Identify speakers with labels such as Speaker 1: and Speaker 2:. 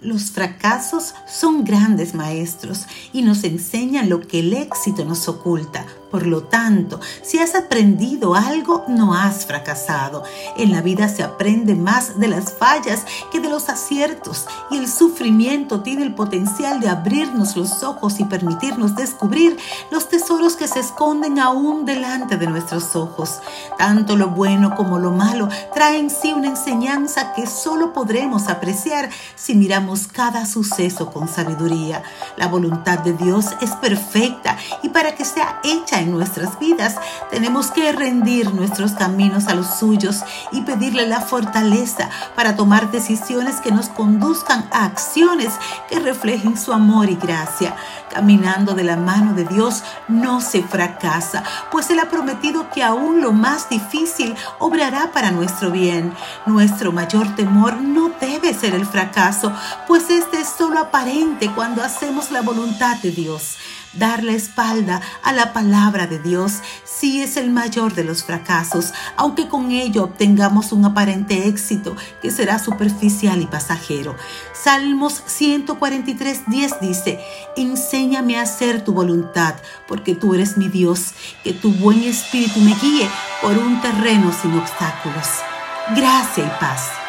Speaker 1: Los fracasos son grandes maestros y nos enseñan lo que el éxito nos oculta. Por lo tanto, si has aprendido algo, no has fracasado. En la vida se aprende más de las fallas que de los aciertos y el sufrimiento tiene el potencial de abrirnos los ojos y permitirnos descubrir los tesoros que se esconden aún delante de nuestros ojos. Tanto lo bueno como lo malo traen sí una enseñanza que solo podremos apreciar si miramos cada suceso con sabiduría. La voluntad de Dios es perfecta y para que sea hecha en nuestras vidas, tenemos que rendir nuestros caminos a los suyos y pedirle la fortaleza para tomar decisiones que nos conduzcan a acciones que reflejen su amor y gracia. Caminando de la mano de Dios no se fracasa, pues Él ha prometido que aún lo más difícil obrará para nuestro bien. Nuestro mayor temor no ser el fracaso, pues este es solo aparente cuando hacemos la voluntad de Dios. Dar la espalda a la palabra de Dios sí es el mayor de los fracasos, aunque con ello obtengamos un aparente éxito que será superficial y pasajero. Salmos 143, 10 dice, enséñame a hacer tu voluntad, porque tú eres mi Dios, que tu buen espíritu me guíe por un terreno sin obstáculos. Gracia y paz.